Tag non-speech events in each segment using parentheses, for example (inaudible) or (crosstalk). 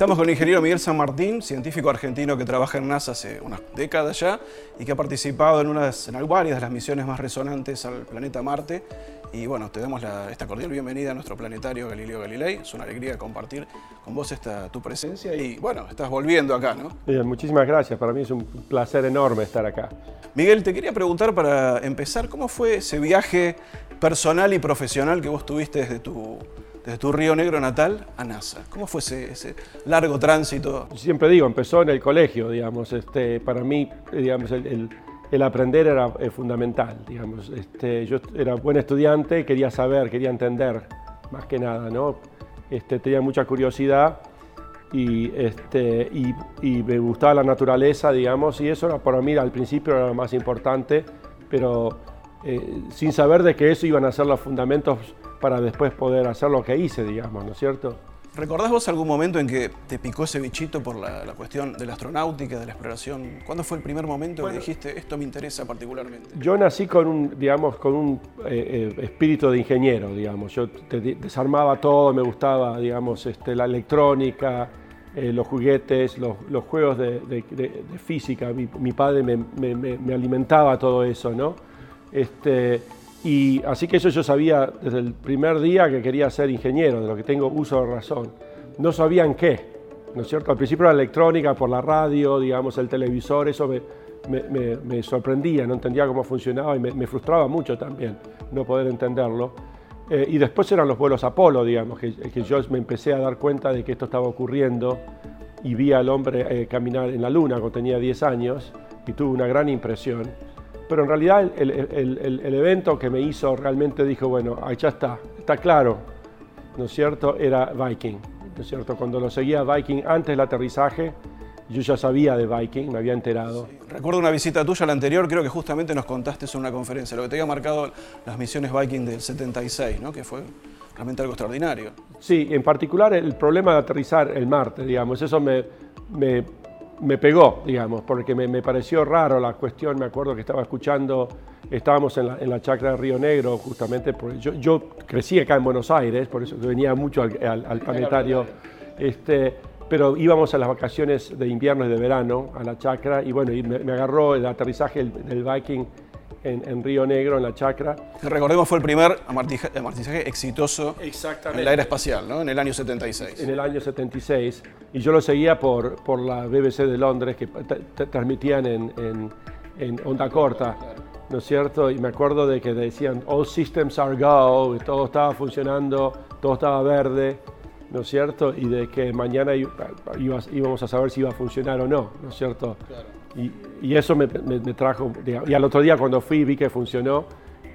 Estamos con el ingeniero Miguel San Martín, científico argentino que trabaja en NASA hace unas décadas ya y que ha participado en, unas, en varias de las misiones más resonantes al planeta Marte. Y bueno, te damos esta cordial bienvenida a nuestro planetario Galileo Galilei. Es una alegría compartir con vos esta, tu presencia y bueno, estás volviendo acá, ¿no? Bien, muchísimas gracias. Para mí es un placer enorme estar acá. Miguel, te quería preguntar para empezar, ¿cómo fue ese viaje personal y profesional que vos tuviste desde tu desde tu Río Negro natal a NASA. ¿Cómo fue ese, largo tránsito? Siempre digo, empezó en el colegio, digamos. Este, para mí, digamos, el, aprender era fundamental, digamos. Este, yo era buen estudiante, quería saber, quería entender, más que nada, ¿no? Este, tenía mucha curiosidad y, este, y, me gustaba la naturaleza, digamos, y eso era, para mí al principio era lo más importante, pero eh, sin saber de que eso iban a ser los fundamentos para después poder hacer lo que hice, digamos, ¿no es cierto? ¿Recordás vos algún momento en que te picó ese bichito por la, cuestión de la astronáutica, de la exploración? ¿Cuándo fue el primer momento que dijiste esto me interesa particularmente? Yo nací con un, digamos, con un eh, eh, espíritu de ingeniero, digamos. Yo desarmaba todo, me gustaba, digamos, este, la electrónica, eh, los juguetes, los, juegos de, física. Mi, padre me, me, alimentaba todo eso, ¿no? Este, y así que eso yo sabía desde el primer día que quería ser ingeniero, de lo que tengo uso de razón. No sabían qué, ¿no es cierto? Al principio la electrónica, por la radio, digamos, el televisor, eso me, sorprendía, no entendía cómo funcionaba y me, frustraba mucho también no poder entenderlo. Eh, y después eran los vuelos Apolo, digamos, que, yo me empecé a dar cuenta de que esto estaba ocurriendo y vi al hombre eh, caminar en la luna cuando tenía 10 años y tuve una gran impresión pero en realidad el, evento que me hizo realmente dijo, bueno, ahí ya está, está claro, ¿no es cierto? Era Viking, ¿no es cierto? Cuando lo seguía Viking antes del aterrizaje, yo ya sabía de Viking, me había enterado. Recuerdo una visita tuya la anterior, creo que justamente nos contaste eso en una conferencia, lo que te había marcado las misiones Viking del 76, ¿no? Que fue realmente algo extraordinario. Sí, en particular el problema de aterrizar el Marte, digamos, eso me, me me pegó, digamos, porque me, pareció raro la cuestión. Me acuerdo que estaba escuchando, estábamos en la, en la chacra de Río Negro, justamente, porque yo, yo, crecí acá en Buenos Aires, por eso venía mucho al, planetario. Este, pero íbamos a las vacaciones de invierno y de verano a la chacra, y bueno, y me, agarró el aterrizaje del Viking en, Río Negro, en la chacra. Recordemos, fue el primer amartizaje exitoso en el aire espacial, ¿no? en el año 76. En el año 76. Y yo lo seguía por, por la BBC de Londres, que transmitían en, en, onda corta. ¿no es cierto? Y me acuerdo de que decían, all systems are go, y todo estaba funcionando, todo estaba verde, ¿no es cierto? Y de que mañana íbamos a saber si iba a funcionar o no, ¿no es cierto? Claro. Y, eso me, trajo, y al otro día cuando fui vi que funcionó,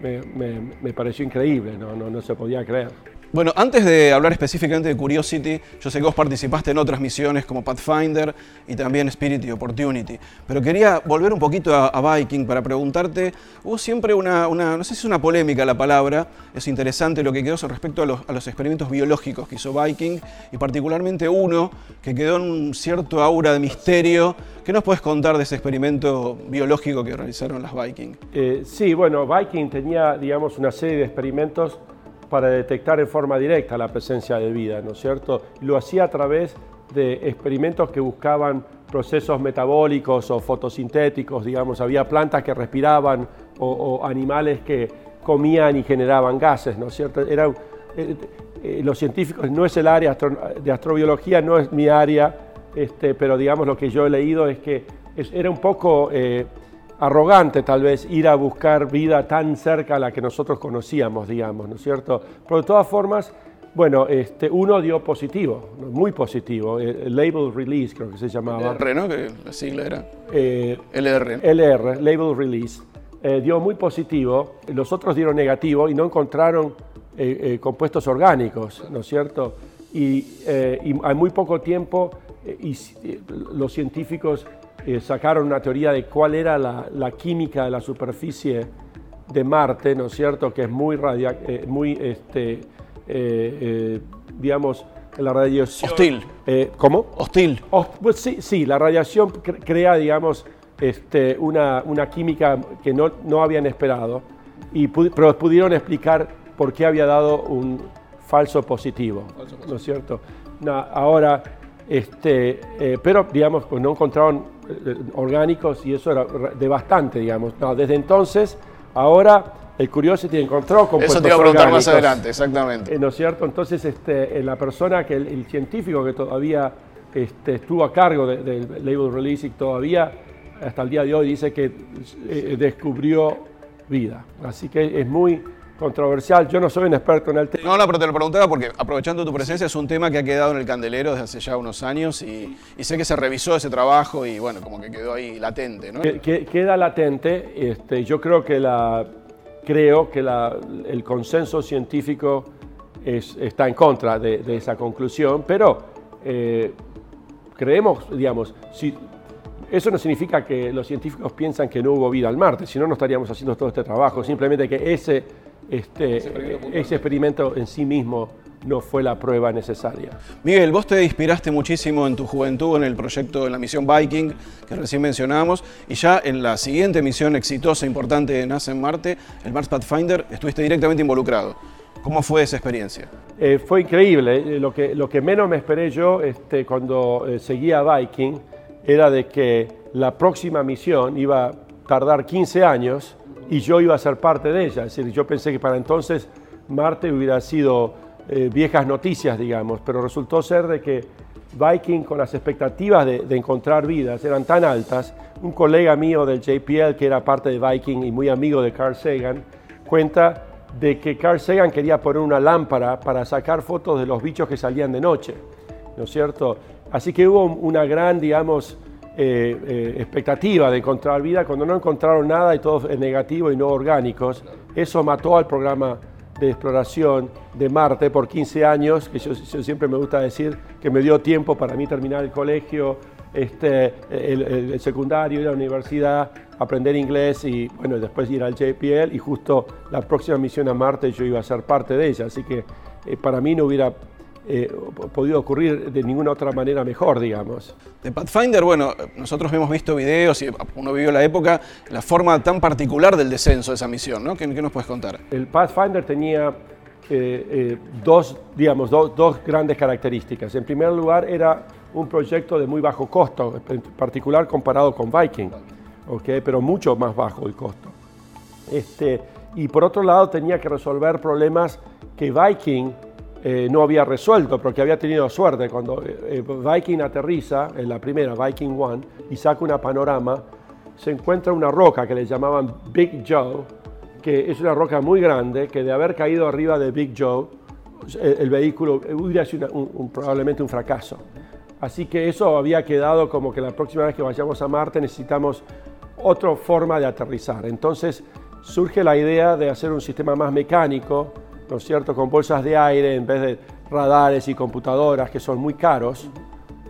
me, pareció increíble, no, no, no se podía creer. Bueno, antes de hablar específicamente de Curiosity, yo sé que vos participaste en otras misiones como Pathfinder y también Spirit y Opportunity, pero quería volver un poquito a, Viking para preguntarte, hubo siempre una, no sé si es una polémica la palabra, es interesante lo que quedó respecto a los, los experimentos biológicos que hizo Viking y particularmente uno que quedó en un cierto aura de misterio. ¿Qué nos puedes contar de ese experimento biológico que realizaron las Viking? Eh, sí, bueno, Viking tenía, digamos, una serie de experimentos para detectar en forma directa la presencia de vida, ¿no es cierto? lo hacía a través de experimentos que buscaban procesos metabólicos o fotosintéticos, digamos, había plantas que respiraban o, animales que comían y generaban gases, ¿no es cierto? Era, eh, eh, los científicos, no es el área de astrobiología, no es mi área, este, pero digamos lo que yo he leído es que era un poco... Eh, arrogante tal vez ir a buscar vida tan cerca a la que nosotros conocíamos, digamos, ¿no es cierto? Pero de todas formas, bueno, este, uno dio positivo, muy positivo, el, label release creo que se llamaba. LR, ¿no? Que la sigla era. Eh, LR. LR, label release. Eh, dio muy positivo, los otros dieron negativo y no encontraron eh, compuestos orgánicos, ¿no es cierto? Y, y a muy poco tiempo y, los científicos eh, sacaron una teoría de cuál era la, química de la superficie de Marte, ¿no es cierto? Que es muy, radia, eh, muy este, eh, digamos, la radiación... Hostil. ¿Cómo? Hostil. pues sí, sí, la radiación crea, digamos, este, una, una, química que no, no habían esperado, y pero pudieron explicar por qué había dado un falso positivo, ¿no es cierto? ahora, Este, eh, pero, digamos, pues no encontraron eh, orgánicos y eso era de bastante, digamos. No, desde entonces, ahora el Curiosity encontró compuestos Eso te iba a preguntar más adelante, exactamente. Eh, ¿No es cierto? Entonces, este, la persona, que el, científico que todavía este, estuvo a cargo del label release y todavía hasta el día de hoy dice que descubrió vida. Así que es muy controversial. Yo no soy un experto en el tema. No, no, pero te lo preguntaba porque aprovechando tu presencia es un tema que ha quedado en el candelero desde hace ya unos años y, sé que se revisó ese trabajo y bueno, como que quedó ahí latente, ¿no? queda latente. Este, yo creo que la creo que la, el consenso científico es, está en contra de, esa conclusión, pero eh, creemos, digamos, si eso no significa que los científicos piensan que no hubo vida al Marte, si no, no estaríamos haciendo todo este trabajo. Simplemente que ese, este, ese, experimento en sí mismo no fue la prueba necesaria. Miguel, vos te inspiraste muchísimo en tu juventud en el proyecto, en la misión Viking, que recién mencionamos, y ya en la siguiente misión exitosa, e importante de NASA en Marte, el Mars Pathfinder, estuviste directamente involucrado. ¿Cómo fue esa experiencia? Eh, fue increíble. Eh, lo que, lo que menos me esperé yo este, cuando eh, seguía Viking era de que la próxima misión iba a tardar 15 años y yo iba a ser parte de ella. Es decir, yo pensé que para entonces Marte hubiera sido eh, viejas noticias, digamos, pero resultó ser de que Viking, con las expectativas de, encontrar vidas, eran tan altas. Un colega mío del JPL, que era parte de Viking y muy amigo de Carl Sagan, cuenta de que Carl Sagan quería poner una lámpara para sacar fotos de los bichos que salían de noche, ¿no es cierto? Así que hubo una gran, digamos, eh, eh, expectativa de encontrar vida. Cuando no encontraron nada y todo es negativo y no orgánicos, eso mató al programa de exploración de Marte por 15 años, que yo, siempre me gusta decir que me dio tiempo para mí terminar el colegio, este, el, secundario, ir a la universidad, aprender inglés y bueno, después ir al JPL y justo la próxima misión a Marte yo iba a ser parte de ella, así que eh, para mí no hubiera eh, podido ocurrir de ninguna otra manera mejor, digamos. De Pathfinder, bueno, nosotros hemos visto videos y uno vivió la época, la forma tan particular del descenso de esa misión, ¿no? ¿Qué, nos puedes contar? El Pathfinder tenía eh, eh, dos, digamos, dos grandes características. En primer lugar, era un proyecto de muy bajo costo, en particular comparado con Viking, ¿okay? pero mucho más bajo el costo. Este, y por otro lado, tenía que resolver problemas que Viking eh, no había resuelto, porque había tenido suerte. Cuando eh, Viking aterriza, en la primera, Viking One, y saca una panorama, se encuentra una roca que le llamaban Big Joe, que es una roca muy grande, que de haber caído arriba de Big Joe, el, vehículo hubiera sido probablemente un fracaso. Así que eso había quedado como que la próxima vez que vayamos a Marte necesitamos otra forma de aterrizar. Entonces surge la idea de hacer un sistema más mecánico, ¿no cierto?, con bolsas de aire en vez de radares y computadoras que son muy caros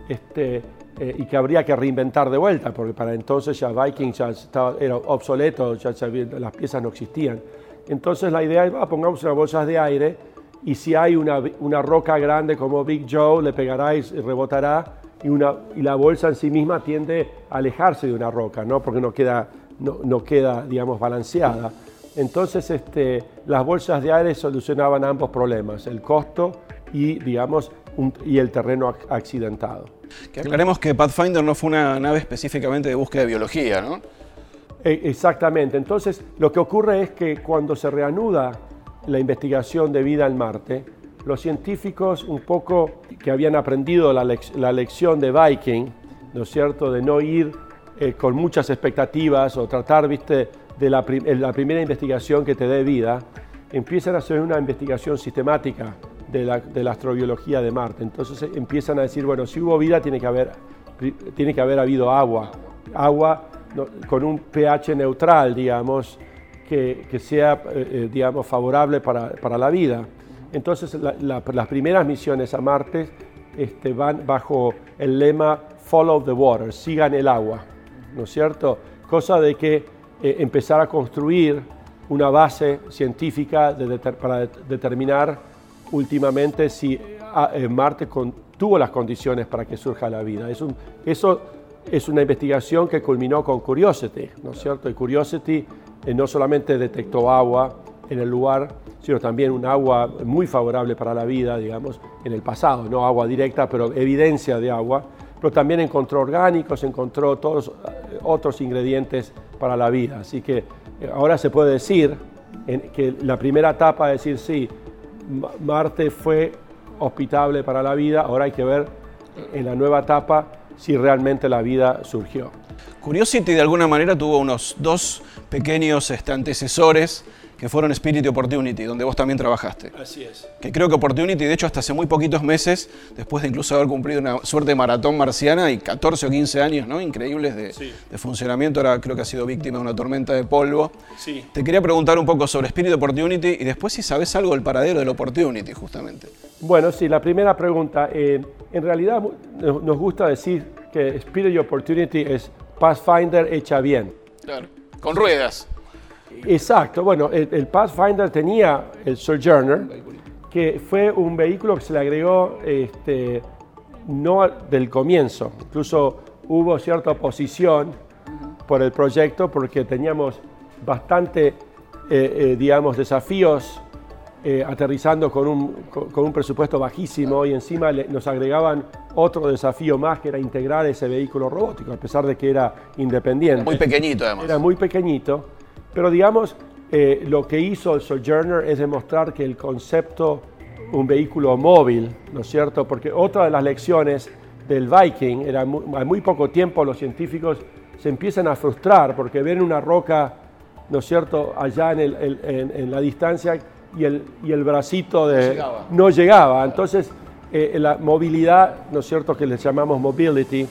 este, eh, y que habría que reinventar de vuelta, porque para entonces ya Viking ya estaba, era obsoleto, ya, las piezas no existían. Entonces la idea es, pongamos unas bolsas de aire y si hay una, una, roca grande como Big Joe, le pegará y rebotará y, una, y la bolsa en sí misma tiende a alejarse de una roca, ¿no? porque no queda, no, no queda digamos, balanceada. Entonces, este, las bolsas de aire solucionaban ambos problemas, el costo y, digamos, y el terreno accidentado. Que aclaremos que Pathfinder no fue una nave específicamente de búsqueda de biología, ¿no? E, exactamente. Entonces, lo que ocurre es que cuando se reanuda la investigación de vida en Marte, los científicos un poco que habían aprendido la, lección de Viking, ¿no es cierto?, de no ir eh, con muchas expectativas o tratar, viste, de la, primera investigación que te dé vida, empiezan a hacer una investigación sistemática de la, astrobiología de Marte. Entonces eh, empiezan a decir, bueno, si hubo vida tiene que haber, tiene que haber habido agua, agua con un pH neutral, digamos, que, sea, eh, eh, digamos, favorable para, la vida. Entonces las primeras misiones a Marte este, van bajo el lema Follow the Water, sigan el agua, ¿no es cierto? Cosa de que eh, empezar a construir una base científica para determinar últimamente si ah, eh, Marte tuvo las condiciones para que surja la vida. Es eso es una investigación que culminó con Curiosity, ¿no es cierto? Y Curiosity eh, no solamente detectó agua en el lugar, sino también un agua muy favorable para la vida, digamos, en el pasado, no agua directa, pero evidencia de agua, pero también encontró orgánicos, encontró todos otros ingredientes para la vida. Así que eh, ahora se puede decir que la primera etapa es decir, sí, Marte fue hospitable para la vida, ahora hay que ver en la nueva etapa si realmente la vida surgió. Curiosity de alguna manera tuvo unos dos pequeños este, antecesores que fueron Spirit y Opportunity, donde vos también trabajaste. Así es. Que creo que Opportunity, de hecho, hasta hace muy poquitos meses, después de incluso haber cumplido una suerte de maratón marciana y 14 o 15 años ¿no? increíbles de, funcionamiento, ahora creo que ha sido víctima de una tormenta de polvo. Sí. Te quería preguntar un poco sobre Spirit Opportunity y después si sabes algo del paradero del Opportunity, justamente. Bueno, sí, la primera pregunta. Eh, en realidad nos gusta decir que Spirit y Opportunity es Pathfinder hecha bien. Claro, con ruedas. Exacto, bueno, el, Pathfinder tenía el Sojourner, que fue un vehículo que se le agregó este, no del comienzo, incluso hubo cierta oposición por el proyecto porque teníamos bastante, eh, eh, digamos, desafíos eh, aterrizando con un, con un, presupuesto bajísimo y encima nos agregaban otro desafío más que era integrar ese vehículo robótico, a pesar de que era independiente. Muy pequeñito además. Era muy pequeñito pero digamos, eh, lo que hizo el Sojourner es demostrar que el concepto, un vehículo móvil, ¿no es cierto? Porque otra de las lecciones del Viking era muy, a muy poco tiempo los científicos se empiezan a frustrar porque ven una roca, ¿no es cierto?, allá en, la distancia y el, y el bracito de, no, llegaba. Entonces, eh, la movilidad, ¿no es cierto?, que les llamamos mobility,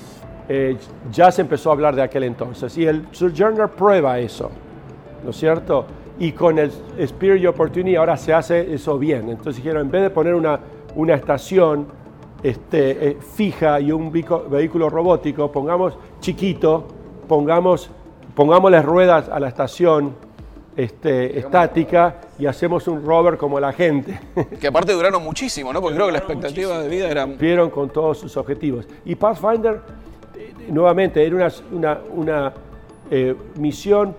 eh, ya se empezó a hablar de aquel entonces. Y el Sojourner prueba eso. ¿No es cierto? Y con el Spirit Opportunity ahora se hace eso bien. Entonces dijeron, en vez de poner una, una estación este, eh, fija y un vehículo robótico, pongamos chiquito, pongamos, las ruedas a la estación este, estática y hacemos un rover como la gente. (laughs) Que aparte duraron muchísimo, ¿no? Porque creo que la expectativa de vida era... Cumplieron con todos sus objetivos. Y Pathfinder, eh, nuevamente, era una, una, eh, misión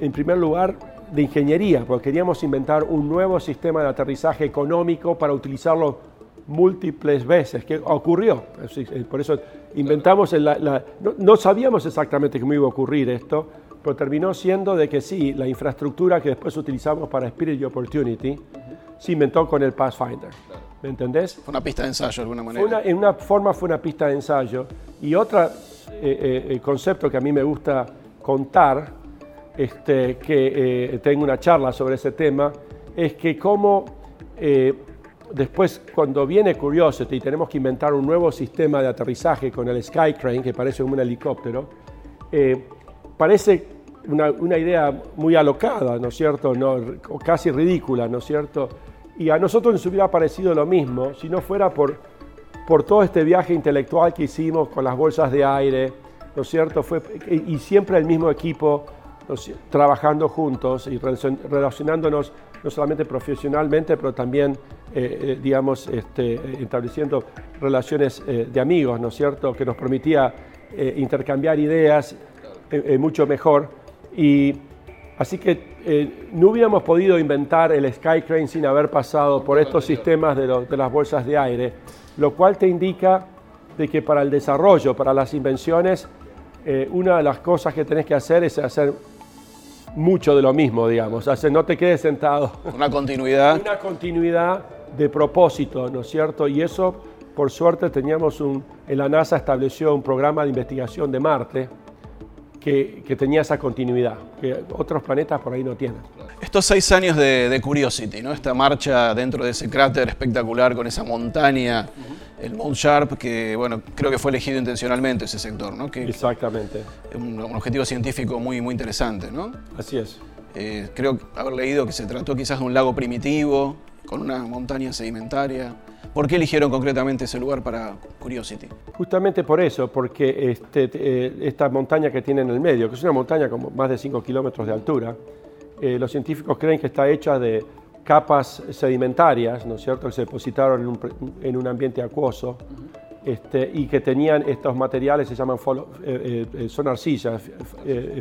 en primer lugar, de ingeniería, porque queríamos inventar un nuevo sistema de aterrizaje económico para utilizarlo múltiples veces, que ocurrió. Eh, por eso inventamos, la, no, sabíamos exactamente cómo iba a ocurrir esto, pero terminó siendo de que sí, la infraestructura que después utilizamos para Spirit Opportunity se inventó con el Pathfinder. ¿Me entendés? Fue una pista de ensayo de alguna manera. en una forma fue una pista de ensayo. Y otro eh, eh, concepto que a mí me gusta contar este, que eh, tengo una charla sobre ese tema, es que como eh, después cuando viene Curiosity y tenemos que inventar un nuevo sistema de aterrizaje con el Skycrane, que parece un helicóptero, eh, parece una, una, idea muy alocada, ¿no es cierto? No, casi ridícula, ¿no es cierto? Y a nosotros nos hubiera parecido lo mismo si no fuera por, por todo este viaje intelectual que hicimos con las bolsas de aire, ¿no es cierto? Fue, y siempre el mismo equipo trabajando juntos y relacionándonos no solamente profesionalmente, pero también, eh, eh, digamos, este, estableciendo relaciones eh, de amigos, ¿no es cierto?, que nos permitía intercambiar ideas mucho mejor. Y así que no hubiéramos podido inventar el Skycrane sin haber pasado por estos sistemas de, de las bolsas de aire, lo cual te indica de que para el desarrollo, para las invenciones, una de las cosas que tenés que hacer es hacer mucho de lo mismo, digamos. O no te quedes sentado. Una continuidad. Una continuidad de propósito, ¿no es cierto? Y eso, por suerte, teníamos un, en la NASA estableció un programa de investigación de Marte que, tenía esa continuidad, que otros planetas por ahí no tienen. Estos seis años de, Curiosity, ¿no? esta marcha dentro de ese cráter espectacular con esa montaña, el Mount Sharp, que bueno, creo que fue elegido intencionalmente ese sector, ¿no? Que, Exactamente. Un, un, objetivo científico muy, muy interesante, ¿no? Así es. Eh, creo haber leído que se trató quizás de un lago primitivo, con una montaña sedimentaria. ¿Por qué eligieron concretamente ese lugar para Curiosity? Justamente por eso, porque este, eh, esta montaña que tiene en el medio, que es una montaña con más de 5 kilómetros de altura, eh, los científicos creen que está hecha de capas sedimentarias, ¿no es cierto?, que se depositaron en un, ambiente acuoso este, y que tenían estos materiales, se llaman, eh, son arcillas,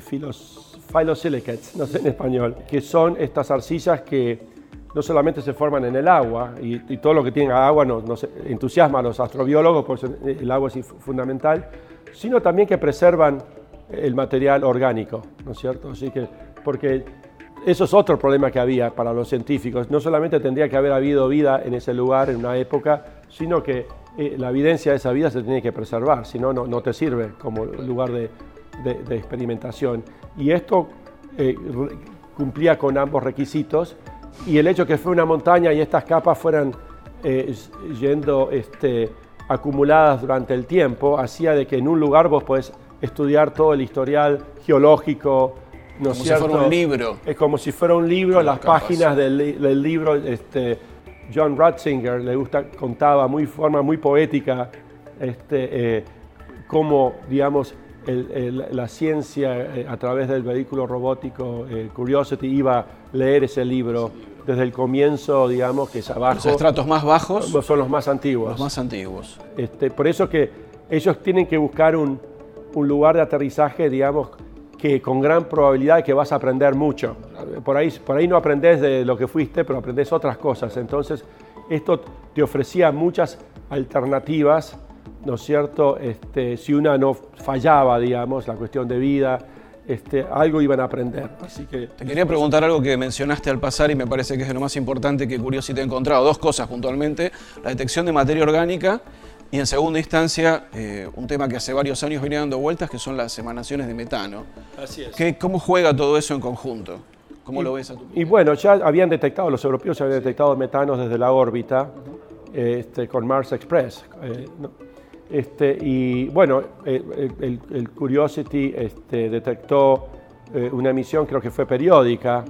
filos, no sé en español, que son estas arcillas que no solamente se forman en el agua, y, todo lo que tenga agua nos, entusiasma a los astrobiólogos, por el agua es fundamental, sino también que preservan el material orgánico, ¿no es cierto? Así que, porque eso es otro problema que había para los científicos. No solamente tendría que haber habido vida en ese lugar en una época, sino que eh, la evidencia de esa vida se tiene que preservar, si no, no te sirve como lugar de, experimentación. Y esto eh, cumplía con ambos requisitos y el hecho que fue una montaña y estas capas fueran eh, yendo este, acumuladas durante el tiempo hacía de que en un lugar vos podés estudiar todo el historial geológico, ¿no como si fuera un libro. Es como si fuera un libro, las páginas del, libro, este, John Ratzinger le gusta, contaba muy forma muy poética este, eh, cómo, digamos, la ciencia eh, a través del vehículo robótico eh, Curiosity iba a leer ese libro desde el comienzo, digamos, que es abajo. Los estratos más bajos son los más antiguos. Los más antiguos. Este, por eso que ellos tienen que buscar un, un lugar de aterrizaje, digamos, que con gran probabilidad que vas a aprender mucho. Por ahí, por ahí no aprendes de lo que fuiste, pero aprendes otras cosas. Entonces, esto te ofrecía muchas alternativas, ¿no es cierto? Este, si una no fallaba, digamos, la cuestión de vida, este, algo iban a aprender. Así que, Te quería preguntar algo que mencionaste al pasar y me parece que es de lo más importante que Curiosity ha encontrado. Dos cosas puntualmente, la detección de materia orgánica y en segunda instancia, eh, un tema que hace varios años viene dando vueltas, que son las emanaciones de metano. Así es. ¿Qué, ¿Cómo juega todo eso en conjunto? ¿Cómo lo ves a tu Y bueno, ya habían detectado, los europeos habían detectado metanos desde la órbita este, con Mars Express. Eh, este, y bueno, eh, el, Curiosity este, detectó una emisión, creo que fue periódica.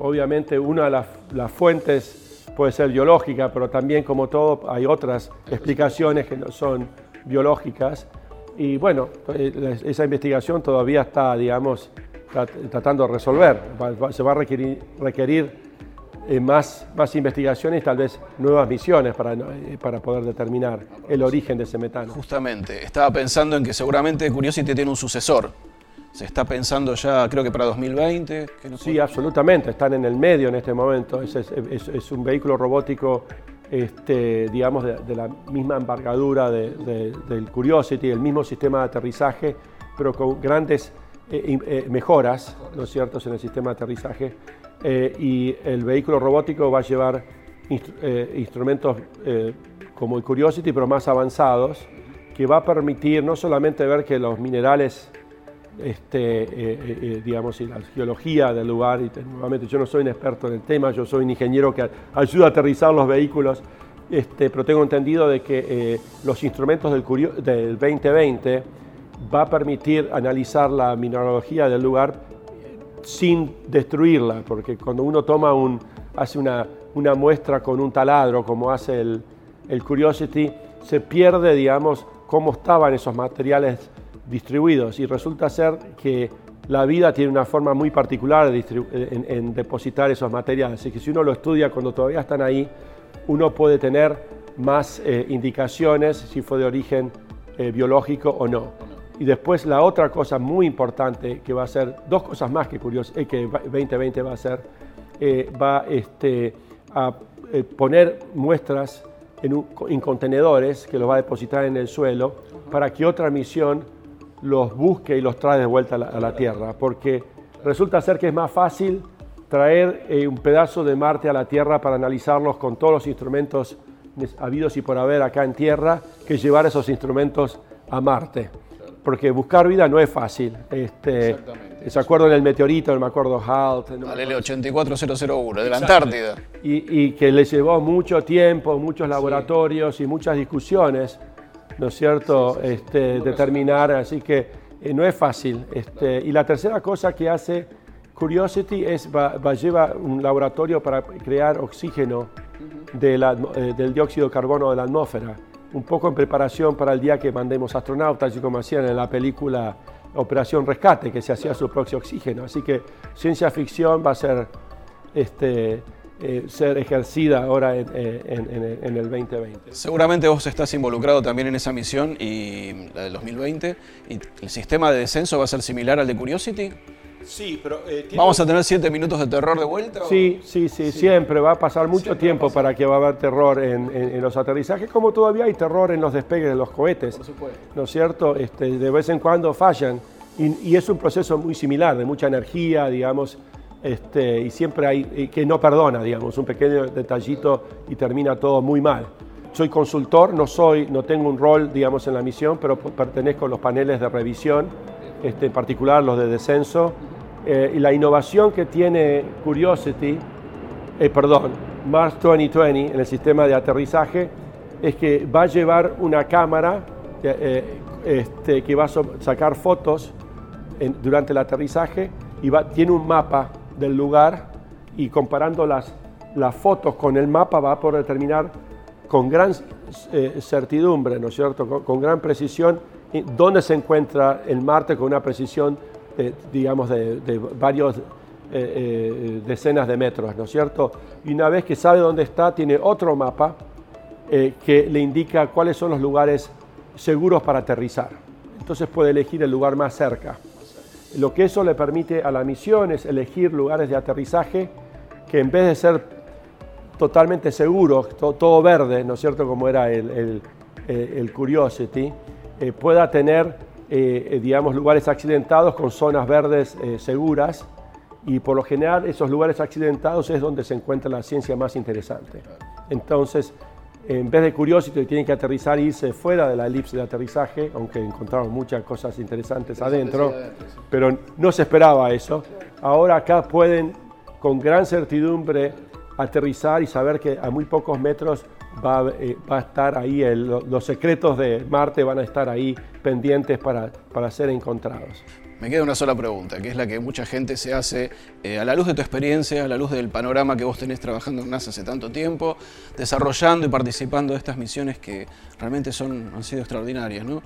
obviamente, una de las fuentes puede ser biológica, pero también como todo hay otras explicaciones que no son biológicas. Y bueno, eh, esa investigación todavía está, digamos, tratando de resolver. Se va a requerir eh, más, más investigaciones tal vez nuevas misiones para, eh, para poder determinar el origen de ese metano. Justamente, estaba pensando en que seguramente Curiosity tiene un sucesor, ¿Se está pensando ya, creo que para 2020? sí, absolutamente, están en el medio en este momento. Es, un vehículo robótico, este, digamos, de, la misma embargadura del Curiosity, el mismo sistema de aterrizaje, pero con grandes eh, eh, mejoras, ¿no es cierto?, en el sistema de aterrizaje. Eh, y el vehículo robótico va a llevar instrumentos como el Curiosity, pero más avanzados, que va a permitir no solamente ver que los minerales este, eh, eh, eh, digamos, y la geología del lugar. Y nuevamente, yo no soy un experto en el tema, yo soy un ingeniero que ayuda a aterrizar los vehículos, este, pero tengo entendido de que los instrumentos del, del 2020 va a permitir analizar la mineralogía del lugar sin destruirla, porque cuando uno toma un, hace una, una muestra con un taladro, como hace el, el Curiosity, se pierde, digamos, cómo estaban esos materiales distribuidos y resulta ser que la vida tiene una forma muy particular en, depositar esos materiales. Así que si uno lo estudia cuando todavía están ahí, uno puede tener más eh, indicaciones si fue de origen eh, biológico o no. Y después la otra cosa muy importante que va a ser, dos cosas más que curioso, eh, que 2020 va a hacer, va este, a poner muestras en, en contenedores que los va a depositar en el suelo para que otra misión los busque y los trae de vuelta a la, Tierra, porque resulta ser que es más fácil traer eh, un pedazo de Marte a la Tierra para analizarlos con todos los instrumentos habidos y por haber acá en Tierra que llevar esos instrumentos a Marte. Porque buscar vida no es fácil. Este, ¿Se acuerdo en el meteorito, me acuerdo HALT? No Al L84001, de la Antártida. Y, y, que le llevó mucho tiempo, muchos laboratorios y muchas discusiones ¿no es cierto?, este, determinar, así que eh, no es fácil. Este, y la tercera cosa que hace Curiosity es, va, va lleva un laboratorio para crear oxígeno eh, del dióxido de carbono de la atmósfera, un poco en preparación para el día que mandemos astronautas, y como hacían en la película Operación Rescate, que se hacía su propio oxígeno. Así que ciencia ficción va a ser este, eh, ser ejercida ahora en, el 2020. Seguramente vos estás involucrado también en esa misión y la del 2020. ¿Y el sistema de descenso va a ser similar al de Curiosity? Sí, pero... Eh, ¿Vamos a tener siete minutos de terror de vuelta? Sí, sí, sí, siempre. Va a pasar mucho tiempo para que va a haber terror en, los aterrizajes, como todavía hay terror en los despegues de los cohetes. Por supuesto. ¿No es cierto? Este, de vez en cuando fallan. Y, es un proceso muy similar, de mucha energía, digamos, este, y siempre hay, que no perdona, digamos, un pequeño detallito y termina todo muy mal. Soy consultor, no, soy, no tengo un rol, digamos, en la misión, pero pertenezco a los paneles de revisión, este, en particular los de descenso eh, y la innovación que tiene Curiosity, eh, perdón, Mars 2020 en el sistema de aterrizaje es que va a llevar una cámara eh, este, que va a sacar fotos durante el aterrizaje y va, tiene un mapa del lugar y comparando las, las fotos con el mapa va a poder determinar con gran certidumbre, ¿no es cierto?, con gran precisión dónde se encuentra el Marte con una precisión digamos, de, de eh, eh, decenas de metros, ¿no es cierto? Y una vez que sabe dónde está, tiene otro mapa eh, que le indica cuáles son los lugares seguros para aterrizar. Entonces puede elegir el lugar más cerca. Lo que eso le permite a la misión es elegir lugares de aterrizaje que en vez de ser totalmente seguros, todo, verde, ¿no es cierto?, como era el, Curiosity, pueda tener eh, eh, digamos, lugares accidentados con zonas verdes eh, seguras y por lo general esos lugares accidentados es donde se encuentra la ciencia más interesante. Entonces, en vez de Curiosity, tienen que aterrizar e irse fuera de la elipse de aterrizaje, aunque encontraron muchas cosas interesantes adentro, pero no se esperaba eso. Ahora acá pueden con gran certidumbre aterrizar y saber que a muy pocos metros va, eh, va a estar ahí, los secretos de Marte van a estar ahí pendientes para, para ser encontrados. Me queda una sola pregunta, que es la que mucha gente se hace eh, a la luz de tu experiencia, a la luz del panorama que vos tenés trabajando en NASA hace tanto tiempo, desarrollando y participando de estas misiones que realmente son, han sido extraordinarias. ¿no?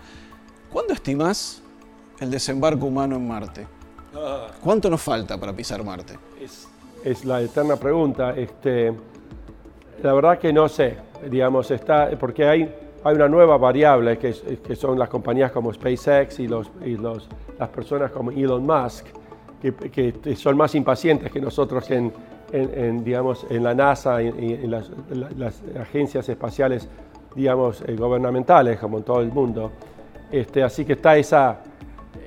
¿Cuándo estimás el desembarco humano en Marte? ¿Cuánto nos falta para pisar Marte? Es, es la eterna pregunta. Este, la verdad que no sé, digamos, está, porque hay, hay una nueva variable que, que son las compañías como SpaceX y, los, y los, las personas como Elon Musk, que, que, son más impacientes que nosotros en, en, digamos, en la NASA y en, las, las, agencias espaciales digamos, eh, gubernamentales, como en todo el mundo. Este, así que está esa,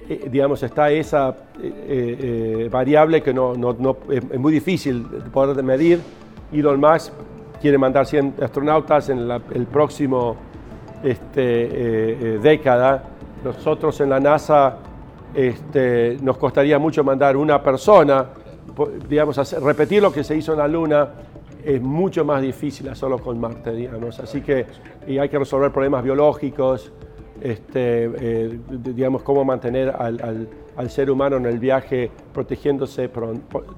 eh, digamos, está esa eh, variable que no, no, no, es muy difícil poder medir. Elon Musk quiere mandar 100 astronautas en el próximo este, eh, eh, década. Nosotros en la NASA este, nos costaría mucho mandar una persona, digamos, repetir lo que se hizo en la Luna es mucho más difícil solo con Marte, digamos. Así que hay que resolver problemas biológicos, este, eh, digamos, cómo mantener al, al, ser humano en el viaje protegiéndose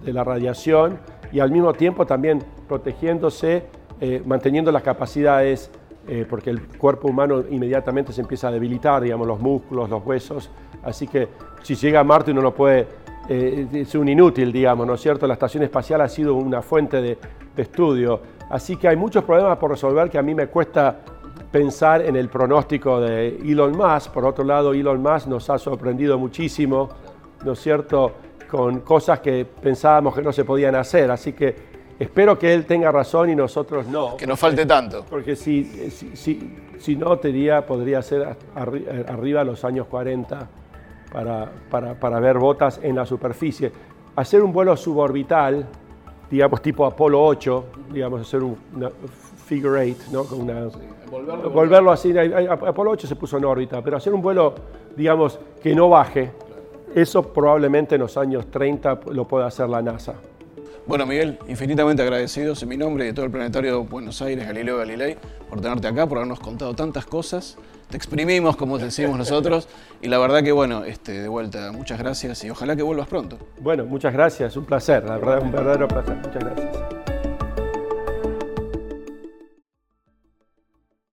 de la radiación y al mismo tiempo también protegiéndose, eh, manteniendo las capacidades, eh, porque el cuerpo humano inmediatamente se empieza a debilitar, digamos, los músculos, los huesos, así que si llega a Marte uno no puede, eh, es un inútil, digamos, ¿no es cierto? La estación espacial ha sido una fuente de, de estudio, así que hay muchos problemas por resolver que a mí me cuesta pensar en el pronóstico de Elon Musk. Por otro lado, Elon Musk nos ha sorprendido muchísimo, ¿no es cierto?, con cosas que pensábamos que no se podían hacer. Así que espero que él tenga razón y nosotros no. Que nos falte tanto. (laughs) Porque si, si, si, no, podría ser arriba de los años 40 para, para, para ver botas en la superficie. Hacer un vuelo suborbital, digamos tipo Apolo 8, digamos hacer un figure eight, ¿no? Con una, volverlo, volverlo así. Apolo 8 se puso en órbita, pero hacer un vuelo, digamos, que no baje, eso probablemente en los años 30 lo puede hacer la NASA. Bueno, Miguel, infinitamente agradecidos en mi nombre y de todo el planetario Buenos Aires, Galileo Galilei, por tenerte acá, por habernos contado tantas cosas. Te exprimimos, como decimos nosotros, y la verdad que, bueno, este, de vuelta, muchas gracias y ojalá que vuelvas pronto. Bueno, muchas gracias, un placer, la verdad, un verdadero placer. Muchas gracias.